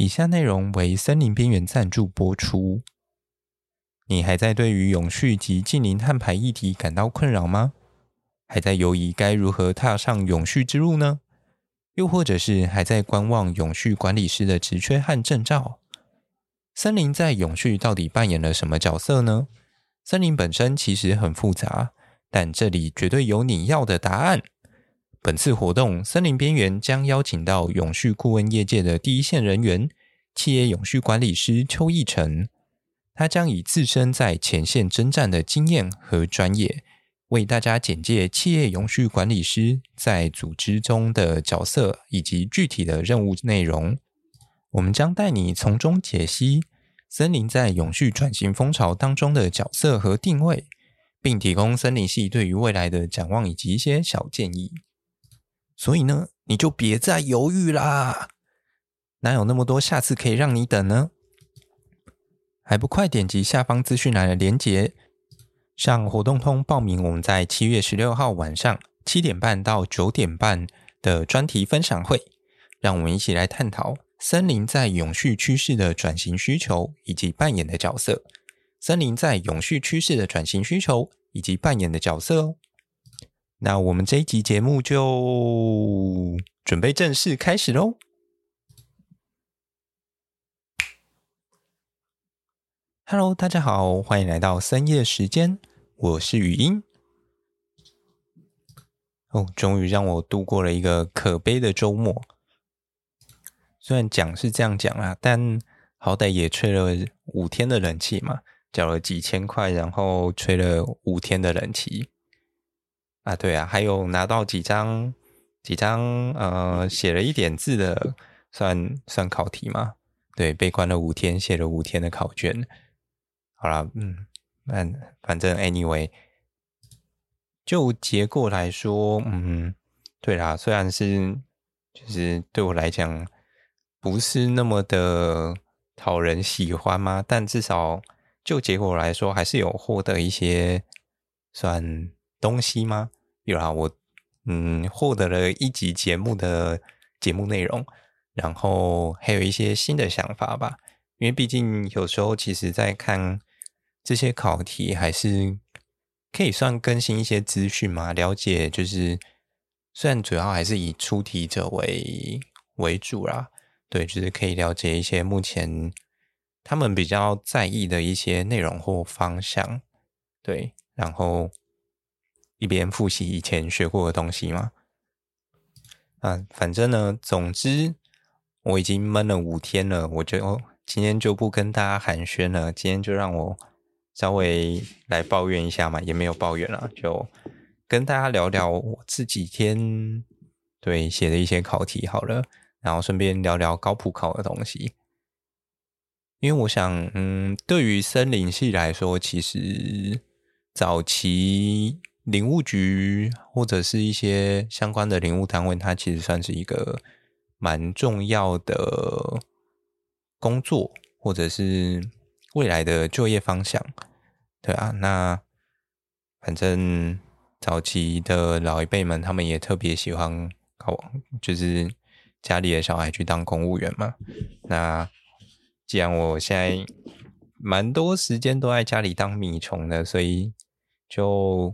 以下内容为森林边缘赞助播出。你还在对于永续及近零碳排议题感到困扰吗？还在犹疑该如何踏上永续之路呢？又或者是还在观望永续管理师的职缺和证照？森林在永续到底扮演了什么角色呢？森林本身其实很复杂，但这里绝对有你要的答案。本次活动，森林边缘将邀请到永续顾问业界的第一线人员——企业永续管理师邱奕成。他将以自身在前线征战的经验和专业，为大家简介企业永续管理师在组织中的角色以及具体的任务内容。我们将带你从中解析森林在永续转型风潮当中的角色和定位，并提供森林系对于未来的展望以及一些小建议。所以呢，你就别再犹豫啦！哪有那么多下次可以让你等呢？还不快点击下方资讯栏的链接，上活动通报名。我们在七月十六号晚上七点半到九点半的专题分享会，让我们一起来探讨森林在永续趋势的转型需求以及扮演的角色。森林在永续趋势的转型需求以及扮演的角色哦。那我们这一集节目就准备正式开始喽！Hello，大家好，欢迎来到深夜时间，我是语音。哦，终于让我度过了一个可悲的周末。虽然讲是这样讲啦，但好歹也吹了五天的冷气嘛，缴了几千块，然后吹了五天的冷气。啊，对啊，还有拿到几张几张呃，写了一点字的，算算考题嘛？对，被关了五天，写了五天的考卷。好啦，嗯，那反正 anyway，就结果来说，嗯，对啦，虽然是就是对我来讲不是那么的讨人喜欢嘛，但至少就结果来说，还是有获得一些算。东西吗？有啊，我嗯获得了一集节目的节目内容，然后还有一些新的想法吧。因为毕竟有时候其实在看这些考题，还是可以算更新一些资讯嘛，了解就是虽然主要还是以出题者为为主啦，对，就是可以了解一些目前他们比较在意的一些内容或方向，对，然后。一边复习以前学过的东西嘛，啊，反正呢，总之我已经闷了五天了，我就今天就不跟大家寒暄了，今天就让我稍微来抱怨一下嘛，也没有抱怨了，就跟大家聊聊我这几天对写的一些考题好了，然后顺便聊聊高普考的东西，因为我想，嗯，对于森林系来说，其实早期。领务局或者是一些相关的领务单位，它其实算是一个蛮重要的工作，或者是未来的就业方向，对啊。那反正早期的老一辈们，他们也特别喜欢考，就是家里的小孩去当公务员嘛。那既然我现在蛮多时间都在家里当米虫的，所以就。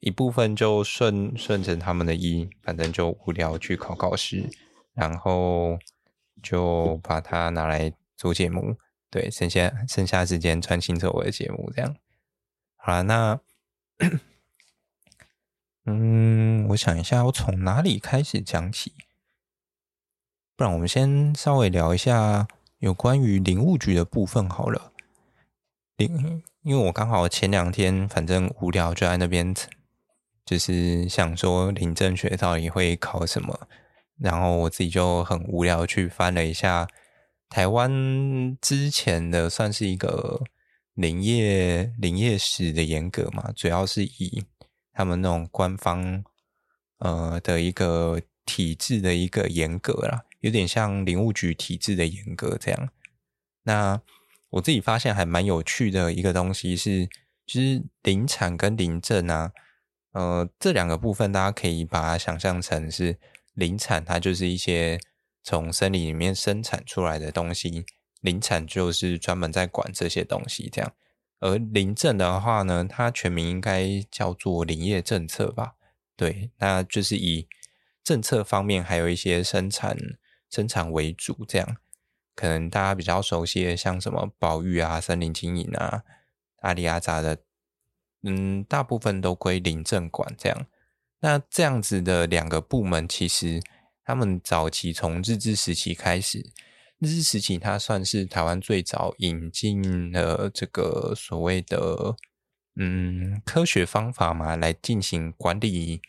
一部分就顺顺着他们的意，反正就无聊去考考试，然后就把它拿来做节目。对，剩下剩下时间专心做我的节目，这样。好了，那嗯，我想一下，我从哪里开始讲起？不然我们先稍微聊一下有关于林务局的部分好了。林，因为我刚好前两天反正无聊，就在那边。就是想说林政学到底会考什么，然后我自己就很无聊去翻了一下台湾之前的算是一个林业林业史的严格嘛，主要是以他们那种官方呃的一个体制的一个严格啦，有点像林务局体制的严格这样。那我自己发现还蛮有趣的一个东西是，就是林产跟林政啊。呃，这两个部分大家可以把它想象成是林产，它就是一些从森林里面生产出来的东西，林产就是专门在管这些东西这样。而林政的话呢，它全名应该叫做林业政策吧？对，那就是以政策方面还有一些生产生产为主，这样可能大家比较熟悉的，像什么保育啊、森林经营啊、阿里阿扎的，嗯，大部分都归林政管这样。那这样子的两个部门，其实他们早期从日治时期开始。日治时期，它算是台湾最早引进了这个所谓的嗯科学方法嘛，来进行管理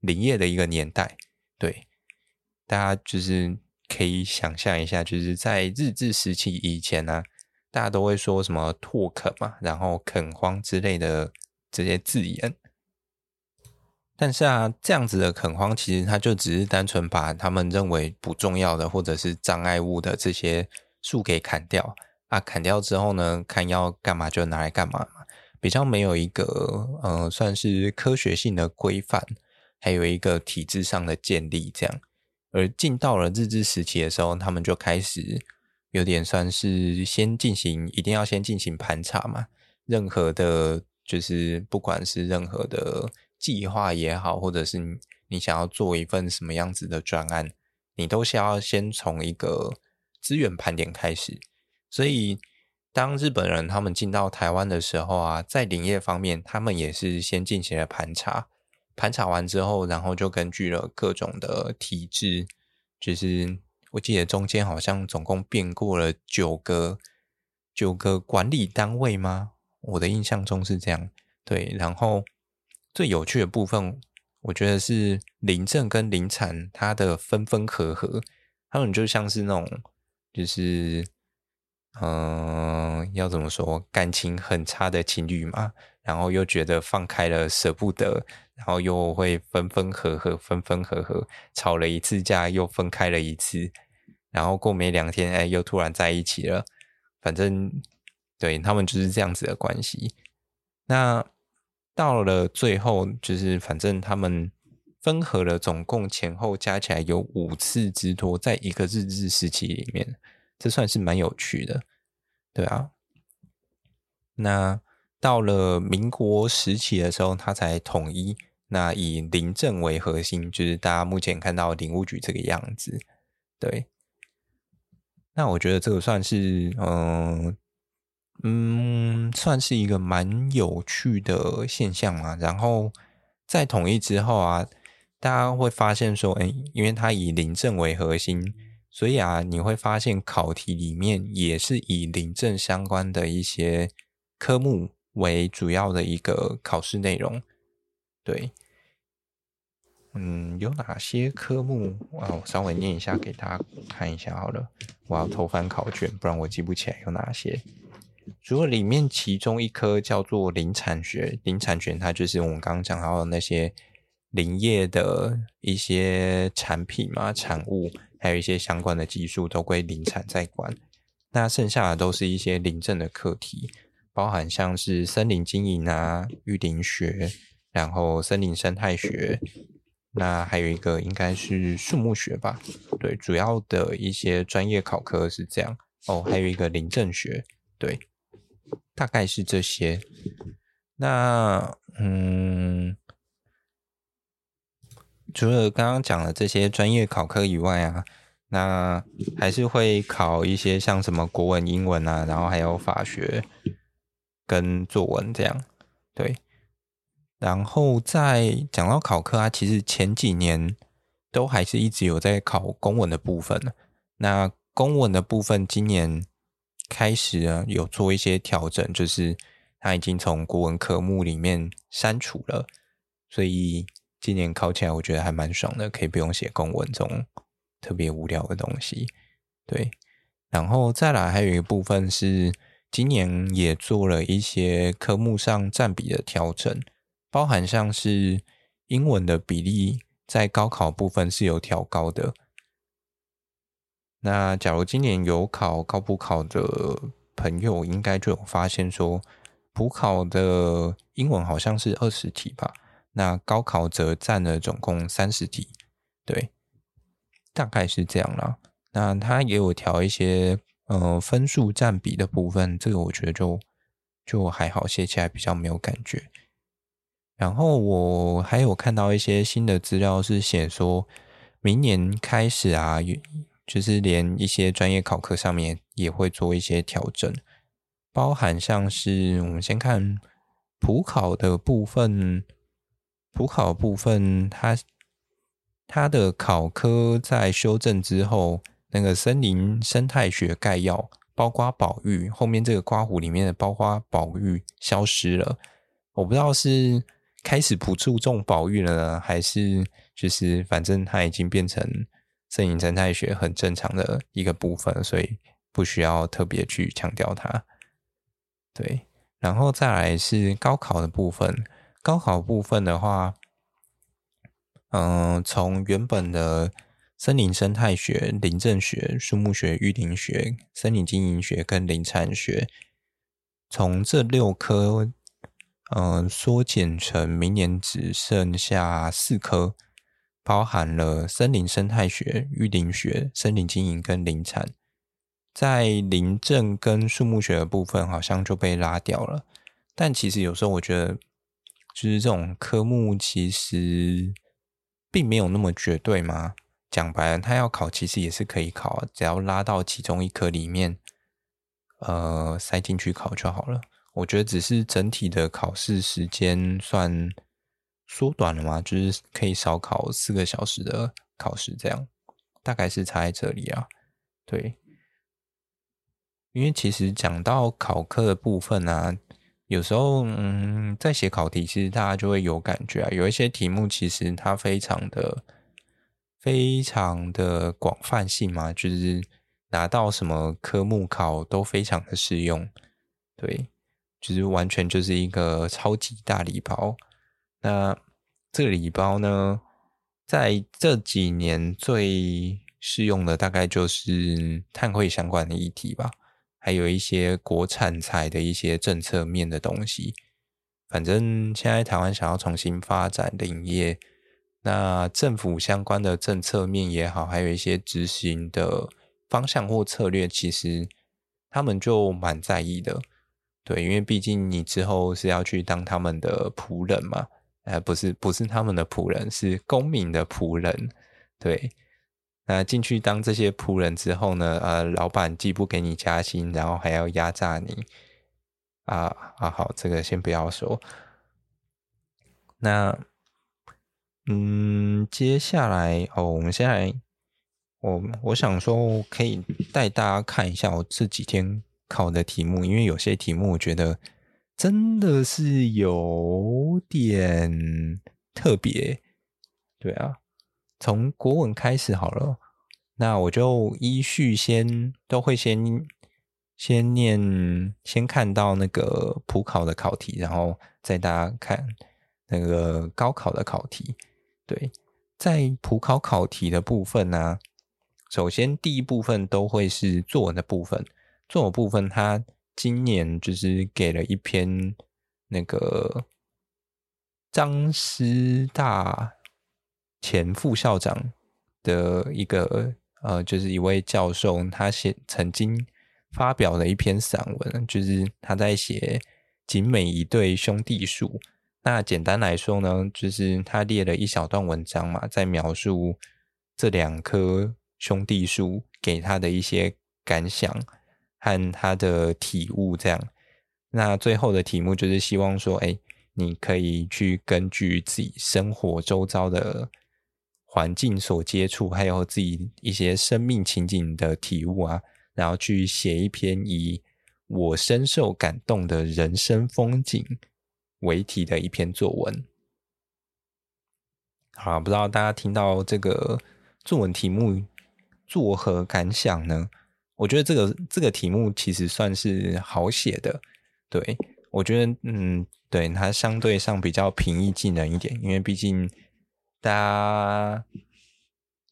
林业的一个年代。对，大家就是可以想象一下，就是在日治时期以前呢、啊，大家都会说什么拓垦嘛，然后垦荒之类的这些字眼。但是啊，这样子的垦荒其实它就只是单纯把他们认为不重要的或者是障碍物的这些树给砍掉啊，砍掉之后呢，看要干嘛就拿来干嘛，比较没有一个呃算是科学性的规范，还有一个体制上的建立这样。而进到了日治时期的时候，他们就开始有点算是先进行，一定要先进行盘查嘛，任何的，就是不管是任何的。计划也好，或者是你想要做一份什么样子的专案，你都是要先从一个资源盘点开始。所以，当日本人他们进到台湾的时候啊，在林业方面，他们也是先进行了盘查。盘查完之后，然后就根据了各种的体制，就是我记得中间好像总共变过了九个九个管理单位吗？我的印象中是这样。对，然后。最有趣的部分，我觉得是林政跟林产它的分分合合，他们就像是那种，就是，嗯、要怎么说，感情很差的情侣嘛，然后又觉得放开了舍不得，然后又会分分合合，分分合合，吵了一次架又分开了一次，然后过没两天，哎，又突然在一起了，反正对他们就是这样子的关系。那。到了最后，就是反正他们分合了，总共前后加起来有五次之多，在一个日治时期里面，这算是蛮有趣的，对啊。那到了民国时期的时候，他才统一，那以林政为核心，就是大家目前看到林务局这个样子，对。那我觉得这个算是，嗯。嗯，算是一个蛮有趣的现象嘛。然后在统一之后啊，大家会发现说，哎，因为它以林政为核心，所以啊，你会发现考题里面也是以林政相关的一些科目为主要的一个考试内容。对，嗯，有哪些科目啊？我稍微念一下给大家看一下好了。我要偷翻考卷，不然我记不起来有哪些。除了里面其中一科叫做林产学，林产学它就是我们刚刚讲到的那些林业的一些产品嘛、产物，还有一些相关的技术都归林产在管。那剩下的都是一些林政的课题，包含像是森林经营啊、育林学，然后森林生态学，那还有一个应该是树木学吧？对，主要的一些专业考科是这样哦，还有一个林政学，对。大概是这些。那嗯，除了刚刚讲的这些专业考科以外啊，那还是会考一些像什么国文、英文啊，然后还有法学跟作文这样。对。然后在讲到考科啊，其实前几年都还是一直有在考公文的部分。那公文的部分今年。开始啊，有做一些调整，就是他已经从国文科目里面删除了，所以今年考起来我觉得还蛮爽的，可以不用写公文这种特别无聊的东西。对，然后再来还有一部分是今年也做了一些科目上占比的调整，包含像是英文的比例在高考部分是有调高的。那假如今年有考高普考的朋友，应该就有发现说，普考的英文好像是二十题吧，那高考则占了总共三十题，对，大概是这样啦。那他也有调一些呃分数占比的部分，这个我觉得就就还好，写起来比较没有感觉。然后我还有看到一些新的资料是写说，明年开始啊，就是连一些专业考科上面也会做一些调整，包含像是我们先看普考的部分，普考部分它它的考科在修正之后，那个森林生态学概要，包括保育后面这个刮胡里面的包括保育消失了，我不知道是。开始不注重保育了呢，还是就是反正它已经变成森林生态学很正常的一个部分，所以不需要特别去强调它。对，然后再来是高考的部分。高考部分的话，嗯、呃，从原本的森林生态学、林政学、树木学、育林学、森林经营学跟林产学，从这六科。嗯，缩减成明年只剩下四科，包含了森林生态学、育林学、森林经营跟林产。在林政跟树木学的部分，好像就被拉掉了。但其实有时候我觉得，就是这种科目其实并没有那么绝对嘛。讲白了，他要考其实也是可以考，只要拉到其中一科里面，呃，塞进去考就好了。我觉得只是整体的考试时间算缩短了嘛，就是可以少考四个小时的考试，这样大概是差在这里啊。对，因为其实讲到考科的部分啊，有时候嗯，在写考题，其实大家就会有感觉啊，有一些题目其实它非常的、非常的广泛性嘛，就是拿到什么科目考都非常的适用，对。其实完全就是一个超级大礼包。那这个礼包呢，在这几年最适用的大概就是碳汇相关的议题吧，还有一些国产材的一些政策面的东西。反正现在台湾想要重新发展林业，那政府相关的政策面也好，还有一些执行的方向或策略，其实他们就蛮在意的。对，因为毕竟你之后是要去当他们的仆人嘛，呃，不是，不是他们的仆人，是公民的仆人。对，那进去当这些仆人之后呢，呃，老板既不给你加薪，然后还要压榨你，啊啊，好，这个先不要说。那，嗯，接下来哦，我们先来，我我想说，可以带大家看一下我这几天。考的题目，因为有些题目我觉得真的是有点特别，对啊，从国文开始好了，那我就依序先都会先先念，先看到那个普考的考题，然后再大家看那个高考的考题。对，在普考考题的部分呢，首先第一部分都会是作文的部分。作文部分，它今年就是给了一篇那个张师大前副校长的一个呃，就是一位教授，他写曾经发表了一篇散文，就是他在写景美一对兄弟树。那简单来说呢，就是他列了一小段文章嘛，在描述这两棵兄弟树给他的一些感想。和他的体悟，这样，那最后的题目就是希望说，哎，你可以去根据自己生活周遭的环境所接触，还有自己一些生命情景的体悟啊，然后去写一篇以我深受感动的人生风景为题的一篇作文。好，不知道大家听到这个作文题目作何感想呢？我觉得这个这个题目其实算是好写的，对，我觉得嗯，对，它相对上比较平易近人一点，因为毕竟大家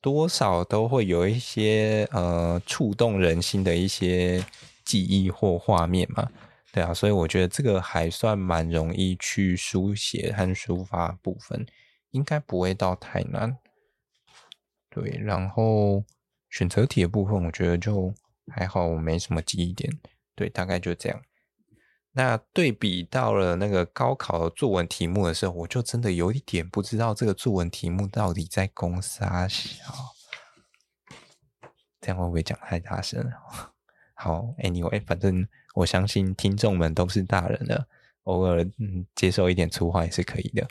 多少都会有一些呃触动人心的一些记忆或画面嘛，对啊，所以我觉得这个还算蛮容易去书写和抒发部分，应该不会到太难，对，然后。选择题的部分，我觉得就还好我，没什么记忆点。对，大概就这样。那对比到了那个高考的作文题目的时候，我就真的有一点不知道这个作文题目到底在攻三小。这样会不会讲太大声？好，Anyway，反正我相信听众们都是大人了，偶尔嗯接受一点粗话也是可以的。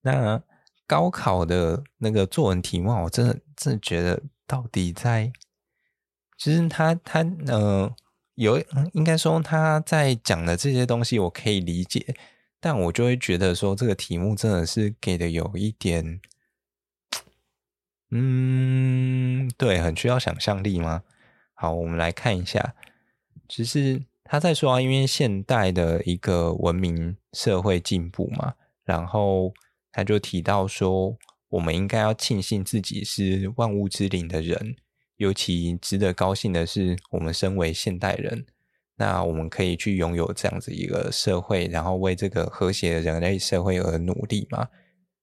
那高考的那个作文题目，我真的真的觉得到底在，其实他他呃。有，应该说他在讲的这些东西我可以理解，但我就会觉得说这个题目真的是给的有一点，嗯，对，很需要想象力吗？好，我们来看一下，其实他在说啊，因为现代的一个文明社会进步嘛，然后他就提到说，我们应该要庆幸自己是万物之灵的人。尤其值得高兴的是，我们身为现代人，那我们可以去拥有这样子一个社会，然后为这个和谐的人类社会而努力嘛。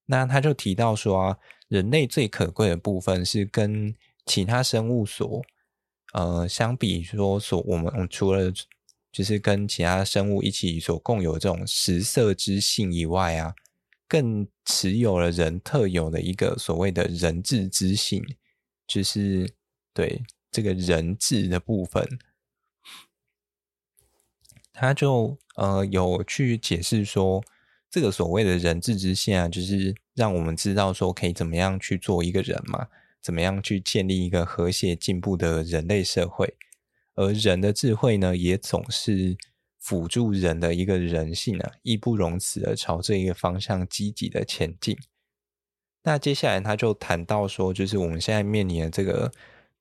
那他就提到说啊，人类最可贵的部分是跟其他生物所呃相比说所我们除了就是跟其他生物一起所共有这种食色之性以外啊，更持有了人特有的一个所谓的人治之性，就是。对这个人治的部分，他就呃有去解释说，这个所谓的人治之线啊，就是让我们知道说可以怎么样去做一个人嘛，怎么样去建立一个和谐进步的人类社会，而人的智慧呢，也总是辅助人的一个人性啊，义不容辞的朝这一个方向积极的前进。那接下来他就谈到说，就是我们现在面临的这个。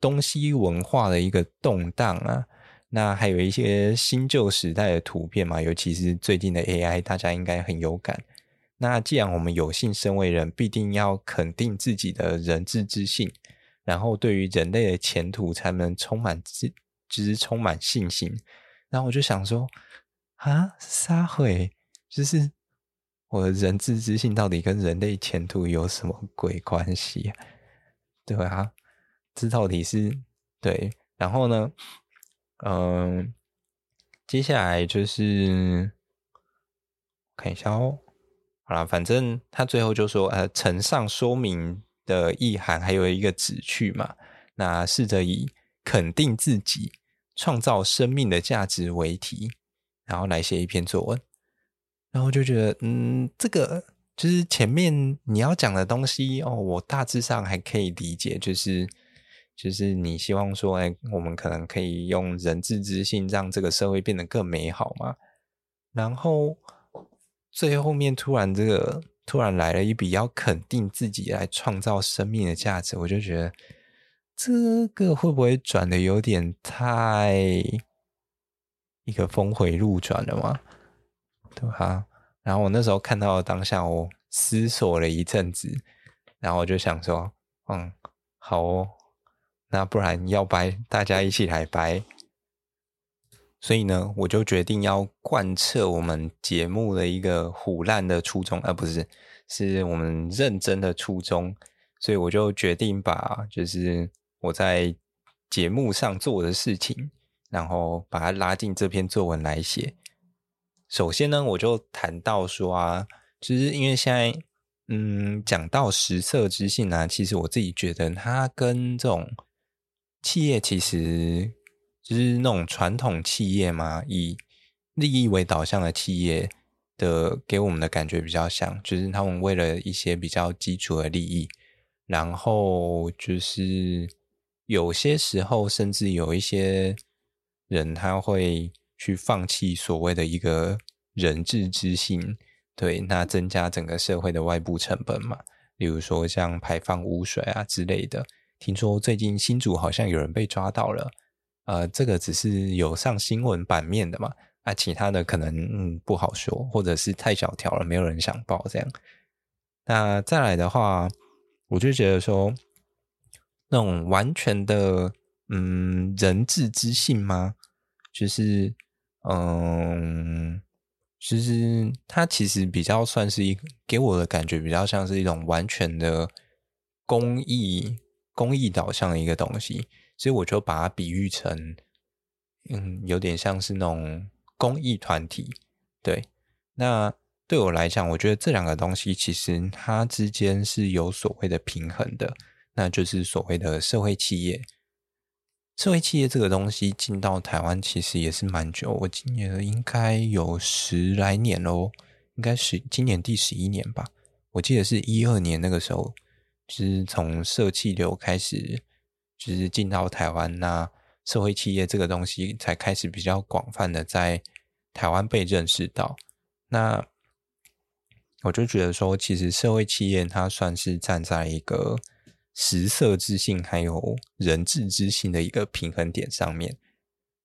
东西文化的一个动荡啊，那还有一些新旧时代的图片嘛，尤其是最近的 AI，大家应该很有感。那既然我们有幸身为人，必定要肯定自己的人质之性，然后对于人类的前途才能充满自，就是充满信心。然后我就想说，啊，撒会，就是我的人质之性到底跟人类前途有什么鬼关系？对啊。这道题是对，然后呢，嗯，接下来就是看一下哦。好了，反正他最后就说，呃，呈上说明的意涵还有一个旨趣嘛。那试着以肯定自己、创造生命的价值为题，然后来写一篇作文。然后就觉得，嗯，这个就是前面你要讲的东西哦，我大致上还可以理解，就是。就是你希望说，哎，我们可能可以用人治之性让这个社会变得更美好嘛？然后最后面突然这个突然来了一笔要肯定自己来创造生命的价值，我就觉得这个会不会转的有点太一个峰回路转了嘛？对吧？然后我那时候看到当下，我思索了一阵子，然后我就想说，嗯，好哦。那不然要掰，大家一起来掰。所以呢，我就决定要贯彻我们节目的一个唬烂的初衷，而、不是，是我们认真的初衷。所以我就决定把，就是我在节目上做的事情，然后把它拉进这篇作文来写。首先呢，我就谈到说啊，就是因为现在，嗯，讲到食色之性、啊，其实我自己觉得它跟这种。企业其实就是那种传统企业嘛，以利益为导向的企业的，给我们的感觉比较像，就是他们为了一些比较基础的利益，然后就是有些时候甚至有一些人他会去放弃所谓的一个人治之心，对，那增加整个社会的外部成本嘛，例如说像排放污水啊之类的。听说最近新竹好像有人被抓到了，呃，这个只是有上新闻版面的嘛，啊，其他的可能嗯不好说，或者是太小条了，没有人想报这样。那再来的话，我就觉得说，那种完全的嗯人质之性吗？就是嗯，其实它其实比较算是一个给我的感觉比较像是一种完全的公益。公益导向的一个东西，所以我就把它比喻成，嗯，有点像是那种公益团体。对，那对我来讲，我觉得这两个东西其实它之间是有所谓的平衡的，那就是所谓的社会企业。社会企业这个东西进到台湾其实也是蛮久，我今年应该有十来年喽，应该是今年第十一年吧。我记得是一二年那个时候，就是从社气流开始，就是进到台湾，那社会企业这个东西才开始比较广泛的在台湾被认识到。那我就觉得说，其实社会企业它算是站在一个。食色之性还有人治之性的一个平衡点上面，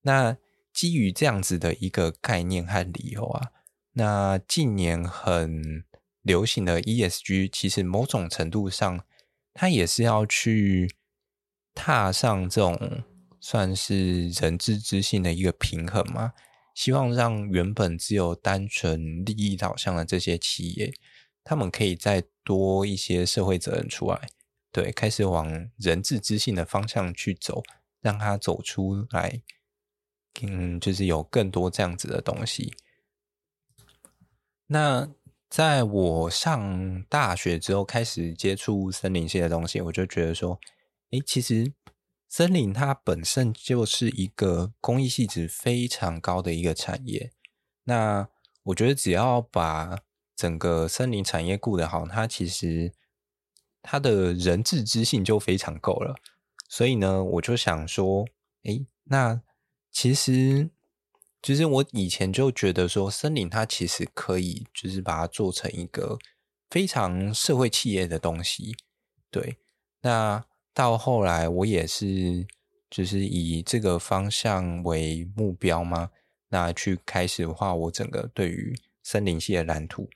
那基于这样子的一个概念和理由啊，那近年很流行的 ESG，其实某种程度上，他也是要去踏上这种算是人治之性的一个平衡嘛，希望让原本只有单纯利益导向的这些企业，他们可以再多一些社会责任出来。对，开始往人治之性的方向去走，让它走出来，嗯，就是有更多这样子的东西。那在我上大学之后，开始接触森林系的东西，我就觉得说，诶，其实森林它本身就是一个公益性质非常高的一个产业。那我觉得只要把整个森林产业顾得好，它其实。它的人治之性就非常够了，所以呢，我就想说，诶，那其实，其实我以前就觉得说，森林它其实可以，就是把它做成一个非常社会企业的东西。对，那到后来我也是，就是以这个方向为目标嘛，那去开始画我整个对于森林系的蓝图。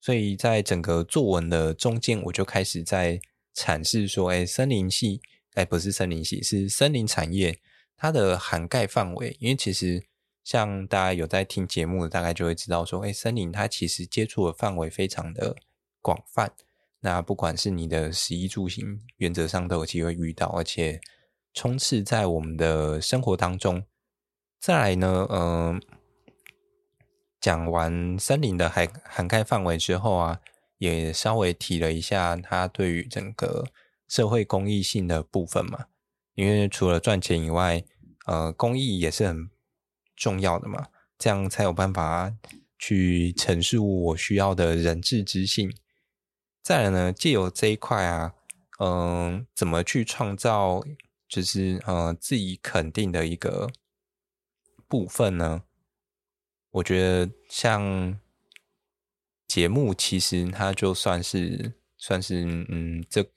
所以在整个作文的中间，我就开始在阐释说：“哎，森林系，哎，不是森林系，是森林产业，它的涵盖范围。因为其实像大家有在听节目的，大概就会知道说，哎，森林它其实接触的范围非常的广泛。那不管是你的食衣住行，原则上都有机会遇到，而且充斥在我们的生活当中。再来呢，嗯、呃。”讲完森林的涵涵盖范围之后啊，也稍微提了一下它对于整个社会公益性的部分嘛。因为除了赚钱以外，呃，公益也是很重要的嘛，这样才有办法去陈述我需要的人质之性。再来呢，借由这一块啊，嗯、怎么去创造就是呃自己肯定的一个部分呢？我觉得像节目，其实它就算是算是嗯，这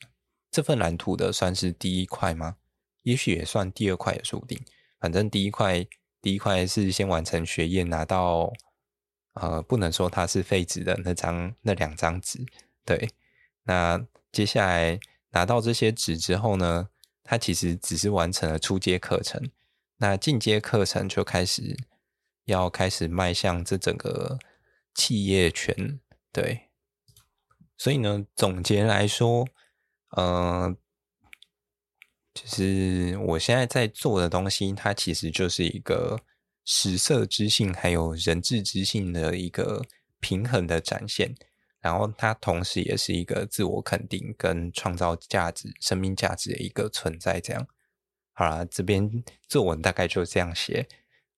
这份蓝图的算是第一块吗？也许也算第二块也说不定。反正第一块第一块是先完成学业，拿到呃，不能说它是废纸的那张那两张纸。对，那接下来拿到这些纸之后呢，它其实只是完成了初阶课程。那进阶课程就开始。要开始迈向这整个企业圈，对，所以呢，总结来说，呃，就是我现在在做的东西，它其实就是一个食色之性还有人质之性的一个平衡的展现，然后它同时也是一个自我肯定跟创造价值、生命价值的一个存在。这样，好啦，这边作文大概就这样写。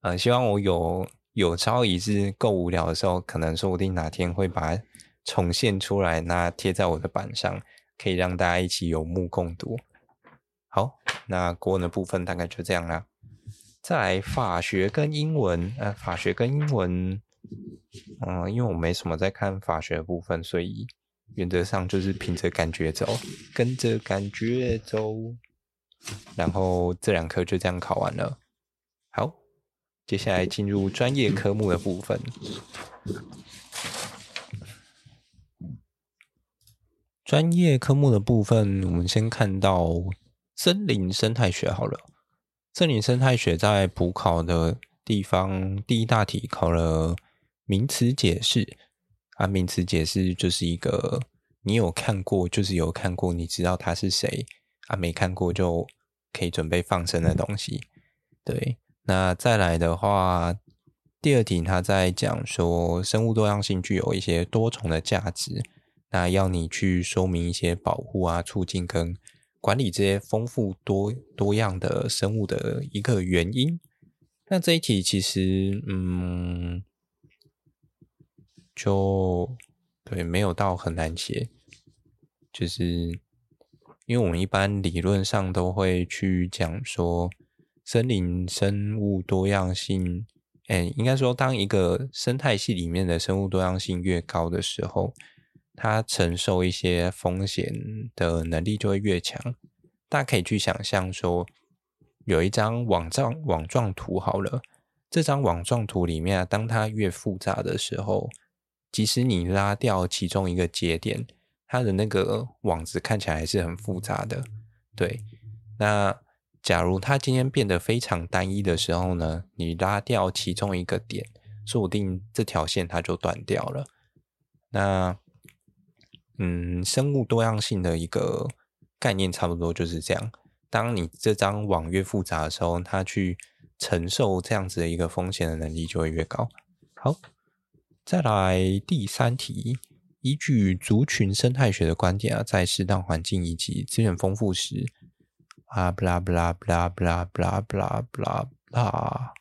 呃，希望我有有朝一日够无聊的时候，可能说不定哪天会把它重现出来，那贴在我的板上，可以让大家一起有目共睹。好，那国文的部分大概就这样啦。再来法学跟英文，呃，法学跟英文，嗯、因为我没什么在看法学的部分，所以原则上就是凭着感觉走，跟着感觉走。然后这两科就这样考完了。好。接下来进入专业科目的部分。专业科目的部分，我们先看到森林生态学好了。森林生态学在普考的地方，第一大题考了名词解释。啊，名词解释就是一个你有看过，就是有看过，你知道他是谁啊，没看过就可以准备放生的东西。对，那再来的话，第二题他在讲说，生物多样性具有一些多重的价值，那要你去说明一些保护啊、促进跟管理这些丰富多多样的生物的一个原因。那这一题其实，嗯，就对，没有到很难写，就是因为我们一般理论上都会去讲说，森林生物多样性，哎，应该说，当一个生态系里面的生物多样性越高的时候，它承受一些风险的能力就会越强。大家可以去想象说。有一张网状网状图好了，这张网状图里面啊，当它越复杂的时候，即使你拉掉其中一个节点，它的那个网子看起来还是很复杂的。对，那假如它今天变得非常单一的时候呢，你拉掉其中一个点，说不定这条线它就断掉了。那，嗯，生物多样性的一个概念差不多就是这样。当你这张网越复杂的时候，它去承受这样子的一个风险的能力就会越高。好，再来第三题，依据族群生态学的观点啊，在适当环境以及资源丰富时，啊，不啦不啦不啦不啦不啦不啦不啦啦。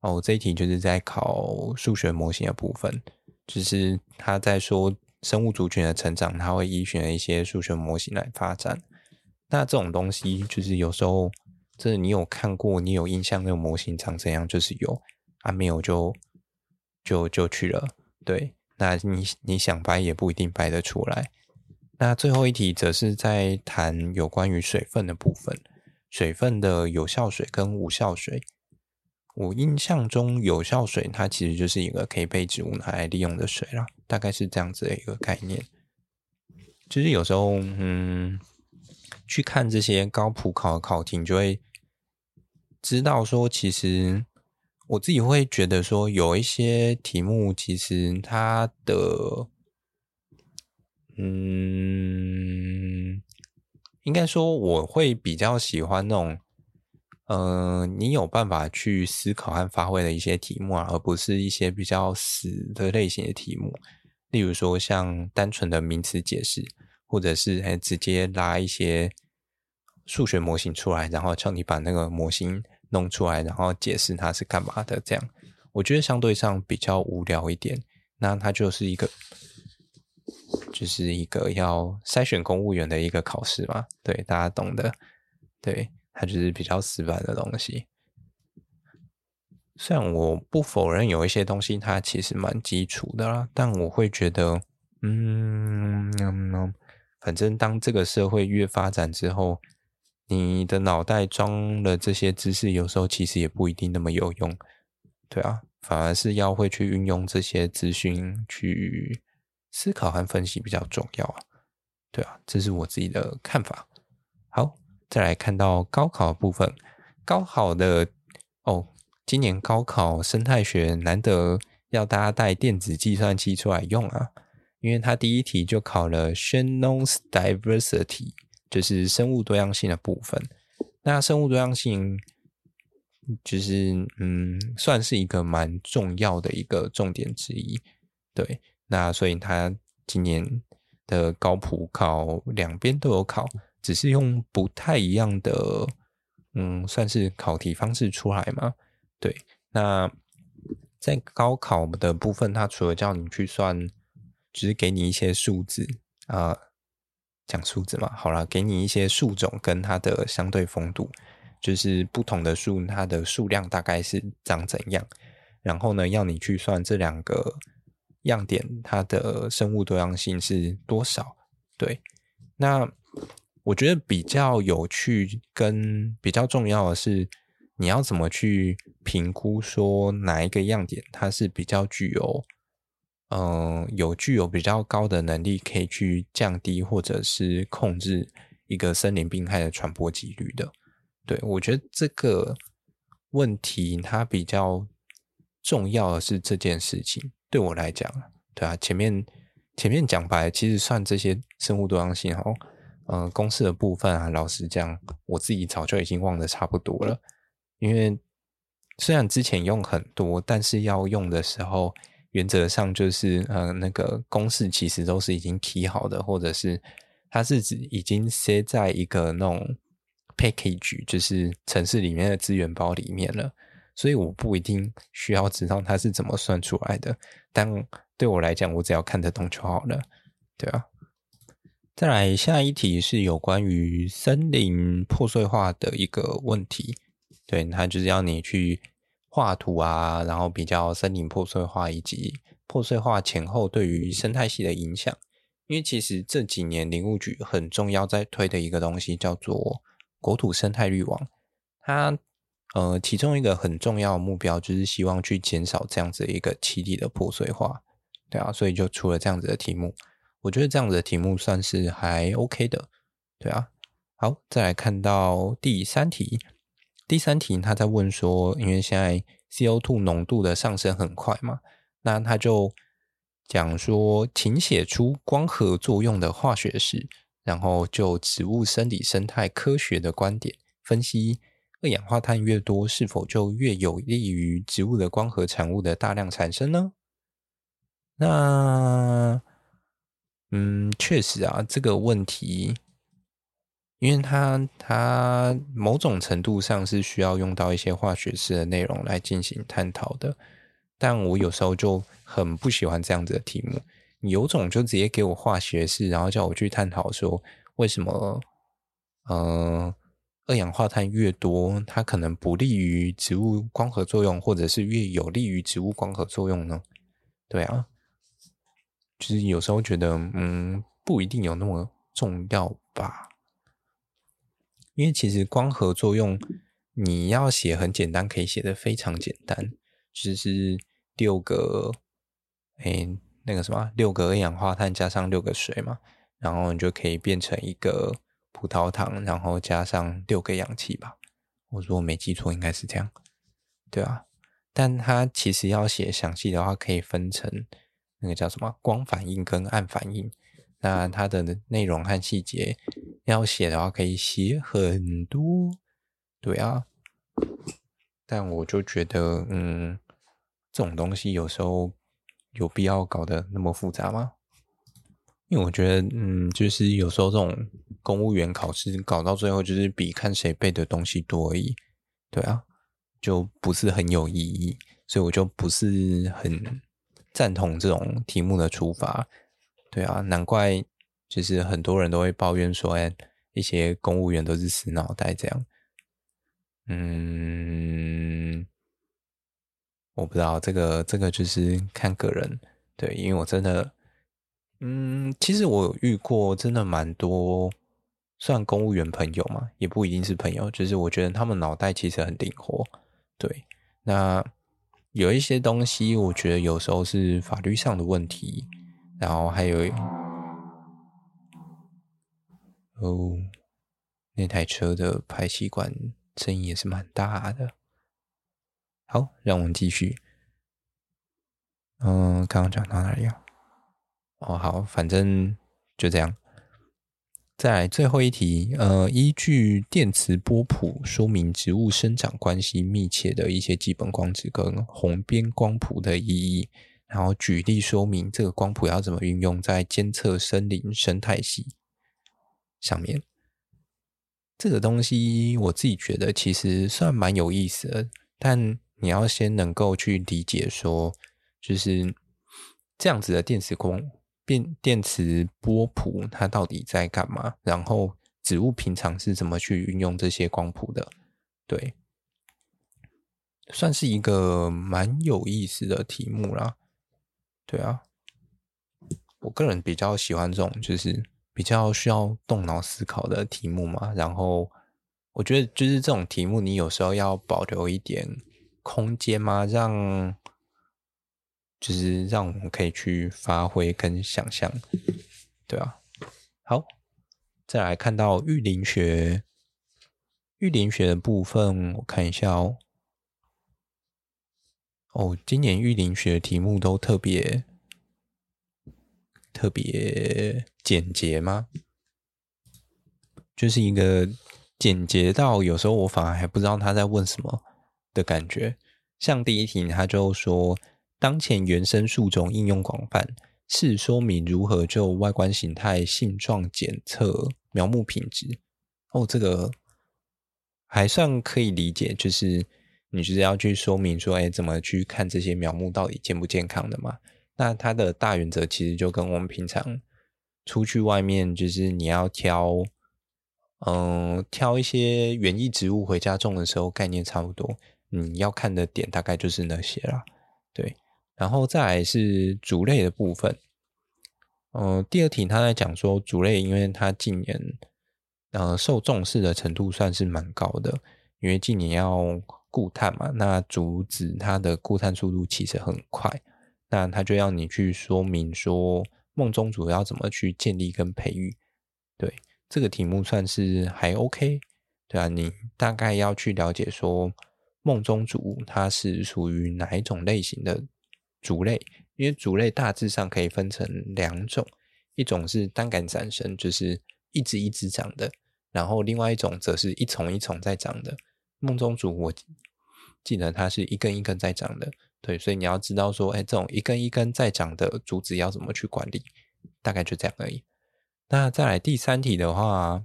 哦，这一题就是在考数学模型的部分，就是他在说生物族群的成长，它会依循一些数学模型来发展。那这种东西就是有时候，这你有看过，你有印象那种模型长怎样，就是有啊，没有就就就去了。对，那你你想掰也不一定掰得出来。那最后一题则是在谈有关于水分的部分，水分的有效水跟无效水。我印象中有效水它其实就是一个可以被植物拿来利用的水啦，大概是这样子的一个概念。就是有时候，嗯。去看这些高普考的考题，你就会知道说，其实我自己会觉得说，有一些题目其实它的，嗯，应该说我会比较喜欢那种，呃，你有办法去思考和发挥的一些题目啊，而不是一些比较死的类型的题目，例如说像单纯的名词解释。或者是哎，直接拉一些数学模型出来，然后叫你把那个模型弄出来，然后解释它是干嘛的。这样我觉得相对上比较无聊一点。那它就是一个，就是一个要筛选公务员的一个考试嘛。对，大家懂的。对，它就是比较死板的东西。虽然我不否认有一些东西它其实蛮基础的啦，但我会觉得，嗯。反正当这个社会越发展之后，你的脑袋装了这些知识，有时候其实也不一定那么有用，对啊，反而是要会去运用这些资讯去思考和分析比较重要啊，对啊，这是我自己的看法。好，再来看到高考的部分，高考的哦，今年高考生态学难得要大家带电子计算器出来用啊。因为它第一题就考了 Shannon's diversity，就是生物多样性的部分。那生物多样性就是嗯，算是一个蛮重要的一个重点之一。对，那所以它今年的高普考两边都有考，只是用不太一样的嗯，算是考题方式出来嘛。对，那在高考的部分，它除了叫你去算。只是给你一些数字啊，讲、数字嘛，好了，给你一些树种跟它的相对丰度，就是不同的树它的数量大概是长怎样，然后呢，要你去算这两个样点它的生物多样性是多少。对，那我觉得比较有趣跟比较重要的是，你要怎么去评估说哪一个样点它是比较具有。嗯，有具有比较高的能力，可以去降低或者是控制一个森林病害的传播几率的。对，我觉得这个问题它比较重要的是这件事情。对我来讲，对啊，前面前面讲白，其实算这些生物多样性哦，呃，公式的部分啊，老实讲，我自己早就已经忘得差不多了。因为虽然之前用很多，但是要用的时候，原则上就是呃，那个公式其实都是已经提好的，或者是它是指已经塞在一个那种 package，就是程式里面的资源包里面了。所以我不一定需要知道它是怎么算出来的，但对我来讲，我只要看得懂就好了，对啊。再来下一题是有关于森林破碎化的一个问题，对，它就是要你去画图啊，然后比较森林破碎化以及破碎化前后对于生态系的影响。因为其实这几年林务局很重要在推的一个东西叫做国土生态绿网，它呃其中一个很重要的目标就是希望去减少这样子一个栖地的破碎化，对啊，所以就出了这样子的题目。我觉得这样子的题目算是还 OK 的，对啊。好，再来看到第三题。第三题他在问说，因为现在 CO2 浓度的上升很快嘛，那他就讲说，请写出光合作用的化学式，然后就植物生理生态科学的观点分析，二氧化碳越多，是否就越有利于植物的光合产物的大量产生呢？那嗯，确实啊，这个问题，因为它它某种程度上是需要用到一些化学式的内容来进行探讨的，但我有时候就很不喜欢这样子的题目。你有种就直接给我化学式，然后叫我去探讨说为什么，呃，二氧化碳越多，它可能不利于植物光合作用，或者是越有利于植物光合作用呢？对啊。其实有时候觉得，嗯，不一定有那么重要吧。因为其实光合作用，你要写很简单，可以写得非常简单，就是六个，哎，那个什么，六个二氧化碳加上六个水嘛，然后你就可以变成一个葡萄糖，然后加上六个氧气吧。我如果没记错，应该是这样，对啊。但它其实要写详细的话，可以分成。那个叫什么光反应跟暗反应，那它的内容和细节要写的话，可以写很多，对啊。但我就觉得，嗯，这种东西有时候有必要搞得那么复杂吗？因为我觉得，嗯，就是有时候这种公务员考试搞到最后，就是比看谁背的东西多而已，对啊，就不是很有意义，所以我就不是很。赞同这种题目的出法，对啊，难怪就是很多人都会抱怨说，哎，一些公务员都是死脑袋这样。嗯，我不知道这个这个就是看个人，对，因为我真的，嗯，其实我有遇过真的蛮多算公务员朋友嘛，也不一定是朋友，就是我觉得他们脑袋其实很灵活，对，那。有一些东西，我觉得有时候是法律上的问题，然后还有哦，那台车的排气管声音也是蛮大的。好，让我们继续。嗯，刚刚讲到哪里啊？哦，好，反正就这样。再来最后一题，呃，依据电磁波谱说明植物生长关系密切的一些基本光子跟红边光谱的意义，然后举例说明这个光谱要怎么运用在监测森林生态系上面。这个东西我自己觉得其实算蛮有意思的，但你要先能够去理解说，就是这样子的电磁光。电电磁波谱它到底在干嘛？然后植物平常是怎么去运用这些光谱的？对，算是一个蛮有意思的题目啦。对啊，我个人比较喜欢这种就是比较需要动脑思考的题目嘛。然后我觉得就是这种题目，你有时候要保留一点空间嘛，让。就是让我们可以去发挥跟想象，对啊。好，再来看到育林学，育林学的部分，我看一下哦。哦，今年育林学题目都特别特别简洁吗？就是一个简洁到有时候我反而还不知道他在问什么的感觉。像第一题，他就说，当前原生树种应用广泛，是说明如何就外观形态、性状检测苗木品质。哦，这个还算可以理解，就是你就是要去说明说，哎，怎么去看这些苗木到底健不健康的嘛？那它的大原则其实就跟我们平常出去外面，就是你要挑，嗯，挑一些园艺植物回家种的时候，概念差不多。你要看的点大概就是那些啦，对。然后再来是竹类的部分，嗯，第二题他在讲说竹类，因为它近年。呃，受重视的程度算是蛮高的，因为近年要固碳嘛，那竹子它的固碳速度其实很快，那他就要你去说明说梦中主要怎么去建立跟培育，对，这个题目算是还 OK，对啊，你大概要去了解说梦中竹它是属于哪一种类型的竹类，因为竹类大致上可以分成两种，一种是单杆散生，就是一直一直长的。然后另外一种则是一丛一丛在长的梦中竹，我记得它是一根一根在长的，对，所以你要知道说，哎，这种一根一根在长的竹子要怎么去管理，大概就这样而已。那再来第三题的话，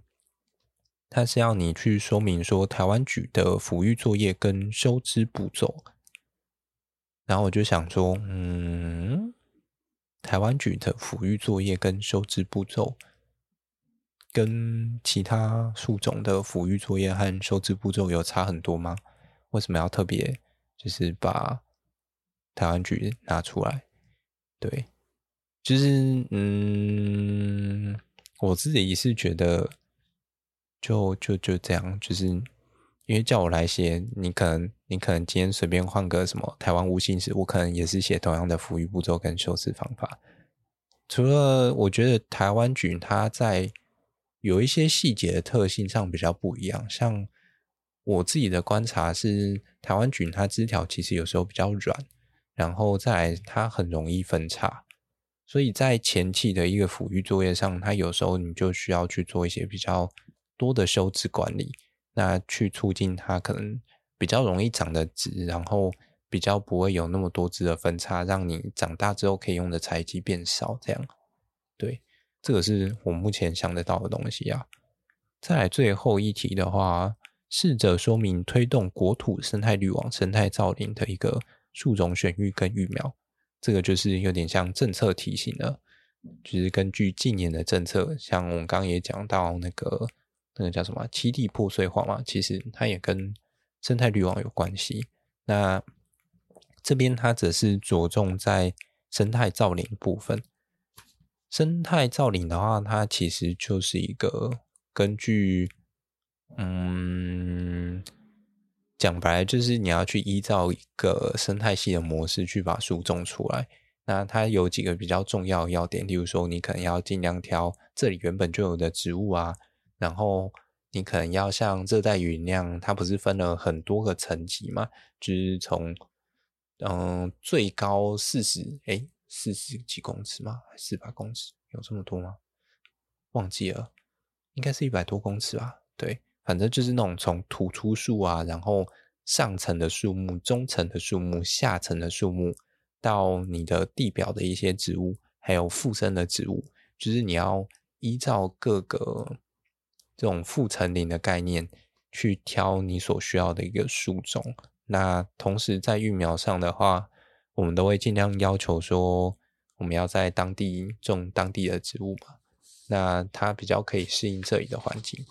它是要你去说明说台湾菊的抚育作业跟收枝步骤，然后我就想说，嗯，台湾菊的抚育作业跟收枝步骤。跟其他树种的抚育作业和收枝步骤有差很多吗？为什么要特别就是把台湾菊拿出来？对，就是嗯，我自己也是觉得就就就这样，就是因为叫我来写，你可能你可能今天随便换个什么台湾无心石，我可能也是写同样的抚育步骤跟修枝方法。除了我觉得台湾菌它在有一些细节的特性上比较不一样，像我自己的观察是，台湾菌它枝条其实有时候比较软，然后再来它很容易分叉，所以在前期的一个抚育作业上，它有时候你就需要去做一些比较多的修枝管理，那去促进它可能比较容易长得直，然后比较不会有那么多枝的分叉，让你长大之后可以用的材积变少，这样，对。这个是我目前想得到的东西啊。再来最后一题的话，试着说明推动国土生态绿网、生态造林的一个树种选育跟育苗。这个就是有点像政策题型了，就是根据近年的政策，像我们刚刚也讲到那个那个叫什么“栖地破碎化”嘛，其实它也跟生态绿网有关系。那这边它则是着重在生态造林部分。生态造林的话，它其实就是一个根据，嗯，讲白就是你要去依照一个生态系的模式去把树种出来。那它有几个比较重要的要点，例如说你可能要尽量挑这里原本就有的植物啊，然后你可能要像热带雨林那样，它不是分了很多个层级嘛？就是从嗯最高四十哎。四十几公尺吗？还是四百公尺？有这么多吗？忘记了，应该是一百多公尺吧。对，反正就是那种从突出树啊，然后上层的树木、中层的树木、下层的树木，到你的地表的一些植物，还有附生的植物，就是你要依照各个这种附层林的概念去挑你所需要的一个树种。那同时在育苗上的话，我们都会尽量要求说，我们要在当地种当地的植物嘛，那它比较可以适应这里的环境，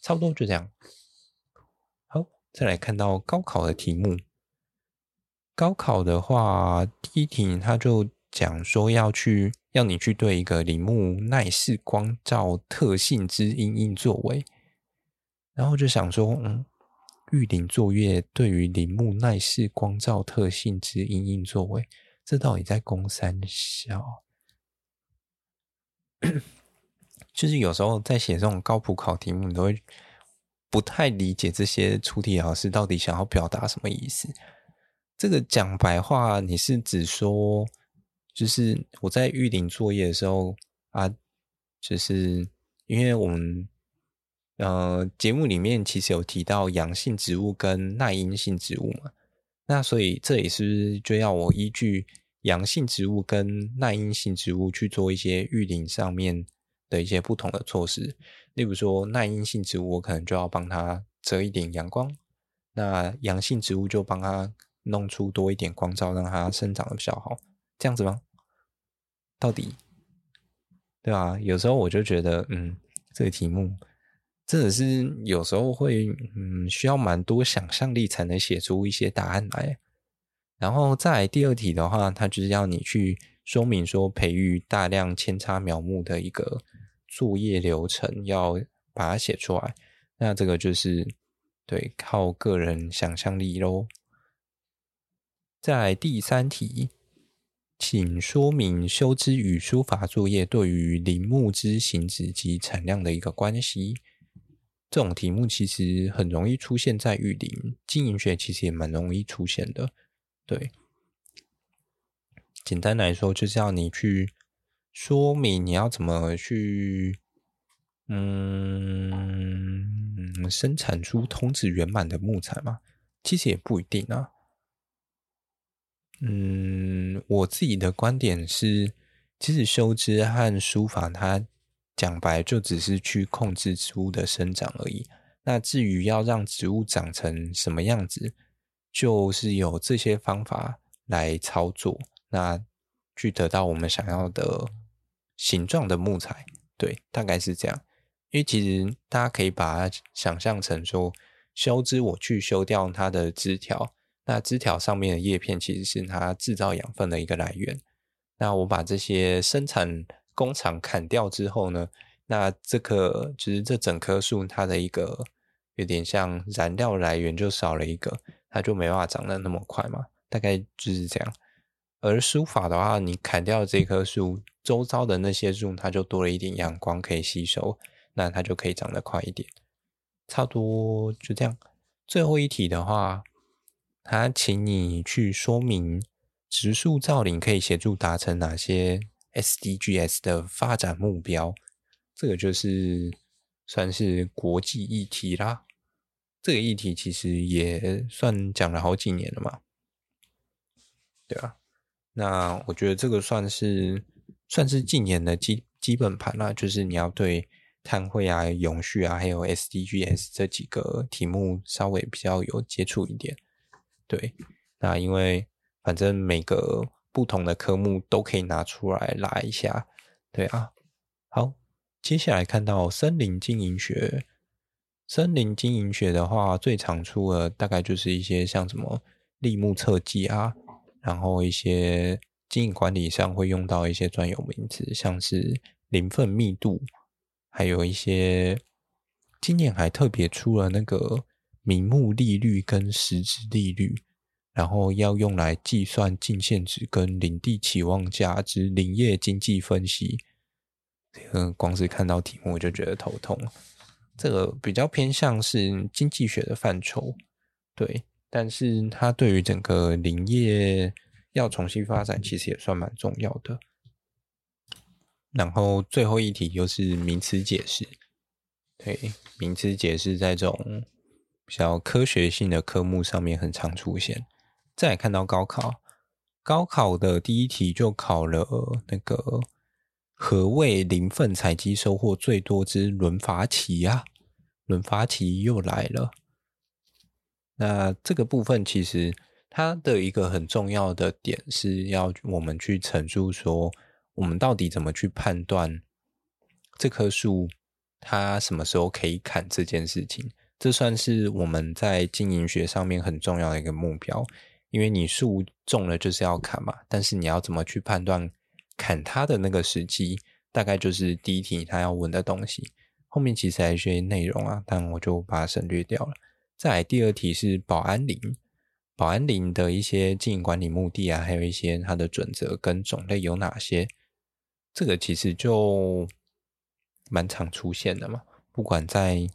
差不多就这样。好，再来看到高考的题目。高考的话，第一题他就讲说要去，要你去对一个林木耐视光照特性之因应作为，然后就想说，嗯。玉林作业对于林木耐视光照特性之因应作为，这到底在公三小？就是有时候在写这种高普考题目，你都会不太理解这些出题老师到底想要表达什么意思。这个讲白话，你是指说，就是我在育林作业的时候啊，就是因为我们呃，节目里面其实有提到阳性植物跟耐阴性植物嘛，那所以这也是就要我依据阳性植物跟耐阴性植物去做一些育林上面的一些不同的措施。例如说，耐阴性植物我可能就要帮它遮一点阳光，那阳性植物就帮它弄出多一点光照，让它生长的比较好，这样子吗？到底对吧？有时候我就觉得，嗯，这个题目。真的是有时候会，嗯，需要蛮多想象力才能写出一些答案来。然后再第二题的话，它就是要你去说明说培育大量扦插苗木的一个作业流程，要把它写出来。那这个就是对，靠个人想象力喽。在第三题，请说明修枝与疏伐作业对于林木之形质及产量的一个关系。这种题目其实很容易出现在育林经营学，其实也蛮容易出现的。对，简单来说，就是要你去说明你要怎么去，嗯，生产出通子圆满的木材嘛。其实也不一定啊。嗯，我自己的观点是，其实修枝和书法它。讲白就只是去控制植物的生长而已。那至于要让植物长成什么样子，就是有这些方法来操作，那去得到我们想要的形状的木材。对，大概是这样。因为其实大家可以把它想象成说，修枝我去修掉它的枝条，那枝条上面的叶片其实是它制造养分的一个来源。那我把这些生产工厂砍掉之后呢，那这个就是这整棵树它的一个有点像燃料来源就少了一个，它就没办法长得那么快嘛，大概就是这样。而书法的话，你砍掉这棵树，周遭的那些树它就多了一点阳光可以吸收，那它就可以长得快一点。差不多就这样。最后一题的话，他请你去说明植树造林可以协助达成哪些。SDGs 的发展目标，这个就是算是国际议题啦。这个议题其实也算讲了好几年了嘛，对啊。那我觉得这个算是算是近年的基基本盘啦，就是你要对碳汇啊、永续啊，还有 SDGs 这几个题目稍微比较有接触一点。对，那因为反正每个。不同的科目都可以拿出来拉一下，对啊。好，接下来看到森林经营学。森林经营学的话，最常出的大概就是一些像什么立木测计啊，然后一些经营管理上会用到一些专有名词，像是林份密度，还有一些今年还特别出了那个名目利率跟实质利率。然后要用来计算净现值跟林地期望价之林业经济分析，这个光是看到题目我就觉得头痛。这个比较偏向是经济学的范畴，对，但是它对于整个林业要重新发展，其实也算蛮重要的。然后最后一题又是名词解释，对，名词解释在这种小科学性的科目上面很常出现。再看到高考，高考的第一题就考了那个何谓林份采集收获最多之轮伐期啊？轮伐期又来了。那这个部分其实它的一个很重要的点是要我们去陈述说，我们到底怎么去判断这棵树它什么时候可以砍这件事情？这算是我们在经营学上面很重要的一个目标。因为你树种了就是要砍嘛，但是你要怎么去判断砍它的那个时机？大概就是第一题他要问的东西。后面其实还有一些内容啊，但我就把它省略掉了。再来第二题是保安林，保安林的一些经营管理目的啊，还有一些它的准则跟种类有哪些？这个其实就蛮常出现的嘛，不管在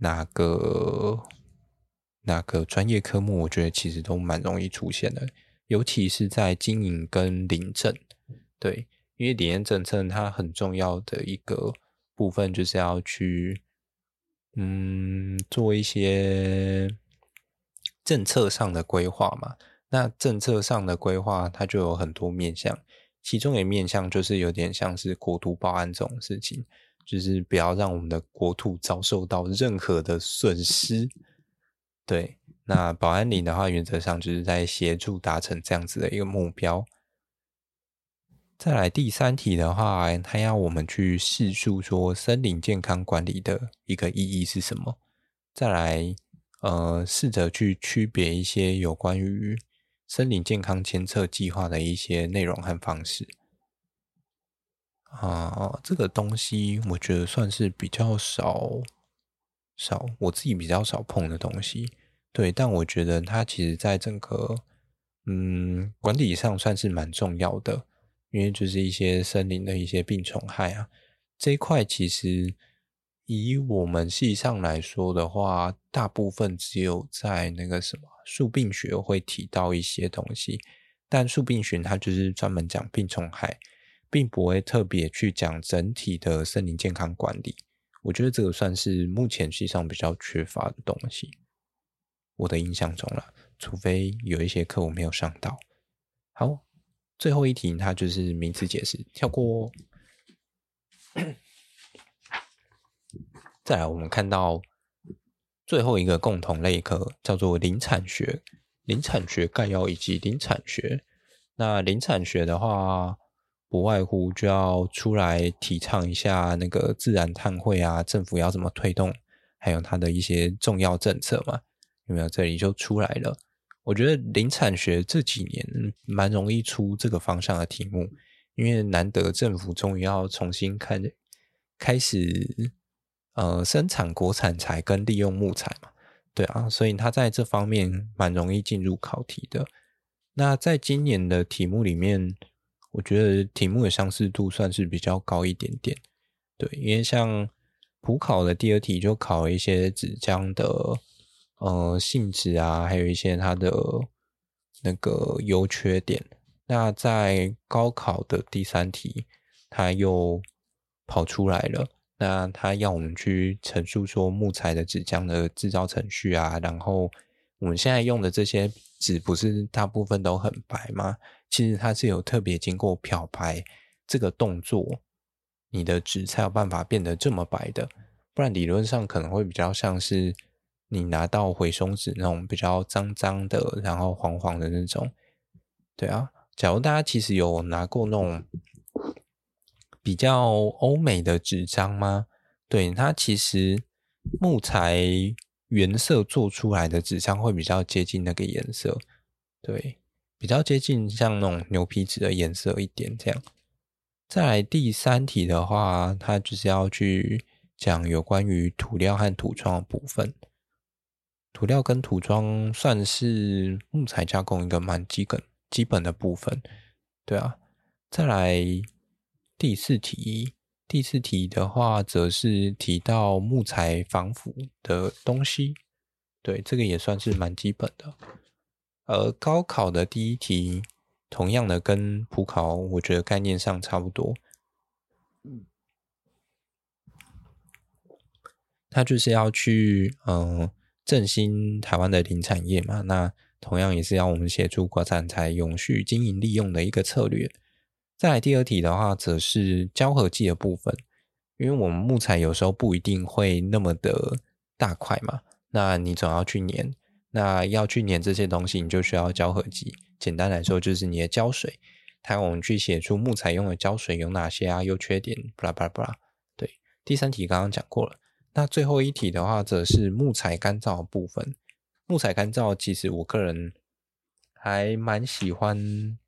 哪个。哪个专业科目，我觉得其实都蛮容易出现的，尤其是在经营跟林政，对，因为林业政策它很重要的一个部分就是要去嗯，做一些政策上的规划嘛。那政策上的规划，它就有很多面向，其中一个面向就是有点像是国土报案这种事情，就是不要让我们的国土遭受到任何的损失。对，那保安林的话，原则上就是在协助达成这样子的一个目标。再来第三题的话，它要我们去叙述说森林健康管理的一个意义是什么。再来，呃，试着去区别一些有关于森林健康监测计划的一些内容和方式啊，这个东西我觉得算是比较少少，我自己比较少碰的东西。对，但我觉得它其实在整个嗯管理上算是蛮重要的，因为就是一些森林的一些病虫害啊，这一块其实。以我们系上来说的话，大部分只有在那个什么树病学会提到一些东西，但树病学它就是专门讲病虫害，并不会特别去讲整体的森林健康管理。我觉得这个算是目前系上比较缺乏的东西。我的印象中了，除非有一些课我没有上到。好，最后一题它就是名词解释，跳过。再来，我们看到最后一个共同类科叫做林产学、林产学概要以及林产学。那林产学的话，不外乎就要出来提倡一下那个自然碳汇啊，政府要怎么推动，还有它的一些重要政策嘛。有没有？这里就出来了。我觉得林产学这几年蛮容易出这个方向的题目，因为难得政府终于要重新开开始。呃，生产国产材跟利用木材嘛，对啊，所以它在这方面蛮容易进入考题的。那在今年的题目里面，我觉得题目的相似度算是比较高一点点。对，因为像普考的第二题就考了一些纸浆的呃性质啊，还有一些它的那个优缺点。那在高考的第三题，它又跑出来了。那他要我们去陈述说木材的纸浆的制造程序啊，然后我们现在用的这些纸不是大部分都很白吗？其实它是有特别经过漂白这个动作，你的纸才有办法变得这么白的，不然理论上可能会比较像是你拿到回收纸那种比较脏脏的，然后黄黄的那种。对啊，假如大家其实有拿过那种。比较欧美的纸张吗？对，它其实木材原色做出来的纸张会比较接近那个颜色，对，比较接近像那种牛皮纸的颜色一点这样。再来第三题的话，它就是要去讲有关于涂料和涂装的部分。涂料跟涂装算是木材加工一个蛮基本基本的部分，对啊。再来。第四题，第四题的话，则是提到木材防腐的东西，对，这个也算是蛮基本的。而高考的第一题，同样的跟普考，我觉得概念上差不多。他就是要去嗯、呃、振兴台湾的林产业嘛，那同样也是要我们协助国产材永续经营利用的一个策略。再来第二题的话，则是胶合剂的部分，因为我们木材有时候不一定会那么的大块嘛，那你总要去粘，那要去粘这些东西，你就需要胶合剂。简单来说，就是你的胶水，它我们去写出木材用的胶水有哪些啊，优缺点，巴拉巴拉巴拉。对，第三题刚刚讲过了，那最后一题的话，则是木材干燥的部分。木材干燥，其实我个人还蛮喜欢。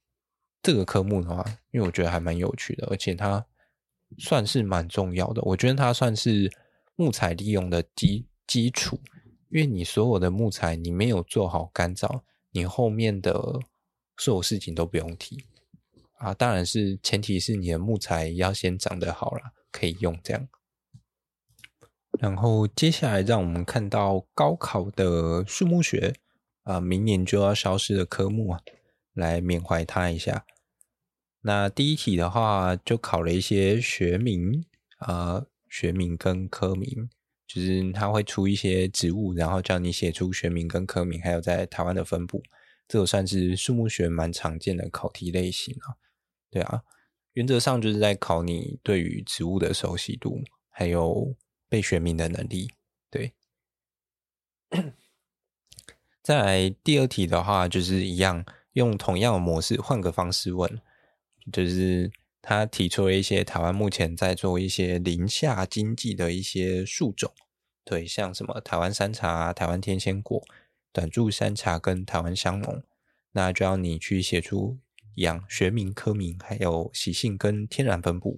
这个科目的话，因为我觉得还蛮有趣的，而且它算是蛮重要的。我觉得它算是木材利用的基基础，因为你所有的木材你没有做好干燥，你后面的所有事情都不用提啊。当然是前提是你的木材要先长得好了，可以用这样。然后接下来让我们看到高考的树木学啊，明年就要消失的科目啊，来缅怀它一下。那第一题的话，就考了一些学名、呃，学名跟科名，就是他会出一些植物，然后叫你写出学名跟科名，还有在台湾的分布。这个算是树木学蛮常见的考题类型啊。对啊，原则上就是在考你对于植物的熟悉度，还有背学名的能力。对。再来第二题的话，就是一样用同样的模式，换个方式问，就是。他提出了一些台湾目前在做一些林下经济的一些树种，对，像什么台湾山茶、台湾天仙果、短柱山茶跟台湾香浓，那就要你去写出养学名、科名，还有习性跟天然分布。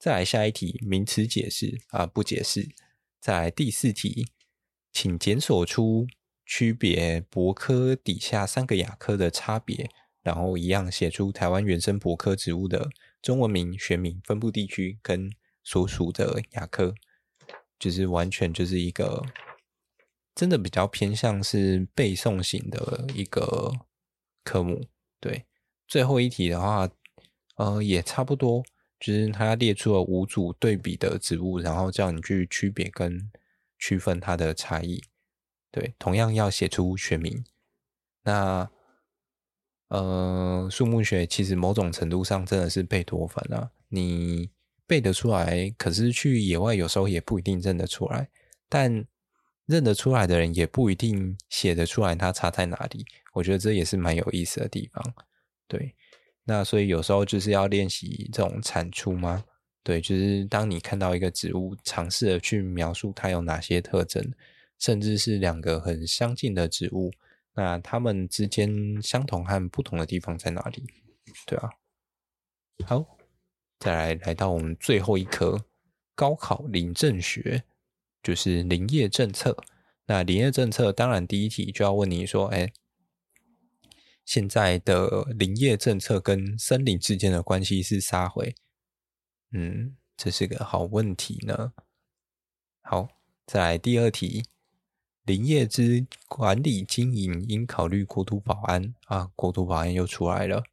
再来下一题，名词解释啊，不解释。再来第四题，请检索出区别柏科底下三个亚科的差别，然后一样写出台湾原生柏科植物的。中文名、学名、分布地区跟所属的亚科，就是完全就是一个真的比较偏向是背诵型的一个科目。对，最后一题的话，呃，也差不多，就是它列出了五组对比的植物，然后叫你去区别跟区分它的差异。对，同样要写出学名。那。呃，树木学其实某种程度上真的是背多分啊，你背得出来，可是去野外有时候也不一定认得出来，但认得出来的人也不一定写得出来它差在哪里。我觉得这也是蛮有意思的地方。对，那所以有时候就是要练习这种产出吗？对，就是当你看到一个植物，尝试着去描述它有哪些特征，甚至是两个很相近的植物。那它们之间相同和不同的地方在哪里？对啊，好，再来来到我们最后一科高考林政学，就是林业政策。那林业政策当然第一题就要问你说，哎，现在的林业政策跟森林之间的关系是啥回？嗯，这是个好问题呢。好，再来第二题。林业之管理经营应考虑国土保安啊，国土保安又出来了。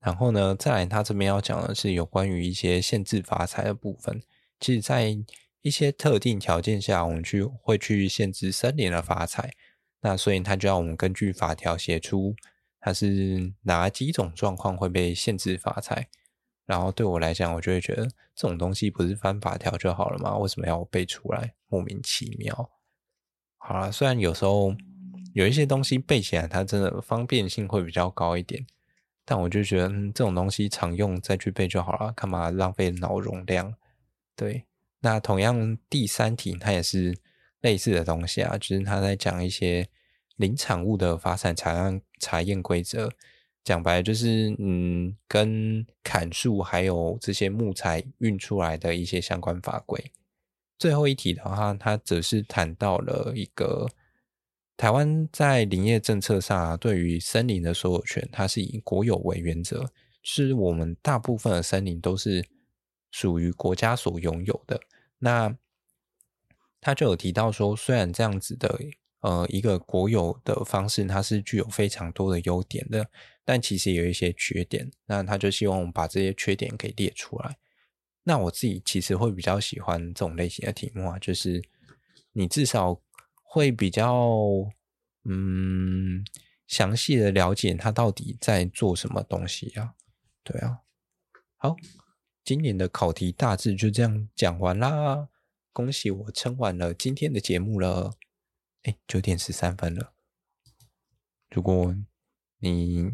然后呢，再来他这边要讲的是有关于一些限制伐采的部分。其实，在一些特定条件下，我们去会去限制森林的伐采。那所以他就要我们根据法条写出它是哪几种状况会被限制伐采。然后对我来讲，我就会觉得这种东西不是翻法条就好了吗？为什么要我背出来？莫名其妙。好了，虽然有时候有一些东西背起来，它真的方便性会比较高一点，但我就觉得、嗯、这种东西常用再去背就好了，干嘛浪费脑容量？对，那同样第三题它也是类似的东西啊，就是他在讲一些林产物的发展查验查验规则，讲白就是嗯，跟砍树还有这些木材运出来的一些相关法规。最后一题的话，它则是谈到了一个台湾在林业政策上啊，对于森林的所有权，它是以国有为原则，是我们大部分的森林都是属于国家所拥有的。那他就有提到说，虽然这样子的呃一个国有的方式，它是具有非常多的优点的，但其实也有一些缺点。那他就希望我们把这些缺点给列出来。那我自己其实会比较喜欢这种类型的题目啊，就是你至少会比较嗯详细的了解他到底在做什么东西啊，对啊。好，今年的考题大致就这样讲完啦，恭喜我撑完了今天的节目了，哎，九点十三分了。如果你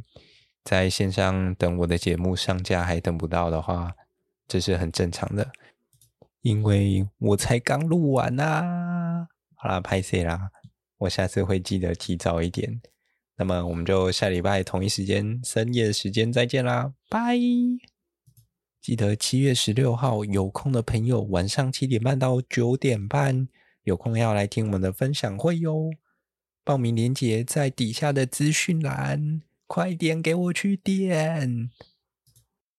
在线上等我的节目上架还等不到的话，这是很正常的，因为我才刚录完呐、好啦，拍谢啦，我下次会记得提早一点。那么我们就下礼拜同一时间深夜时间再见啦，拜！记得七月十六号有空的朋友，晚上七点半到九点半有空要来听我们的分享会哟。报名链接在底下的资讯栏，快点给我去点。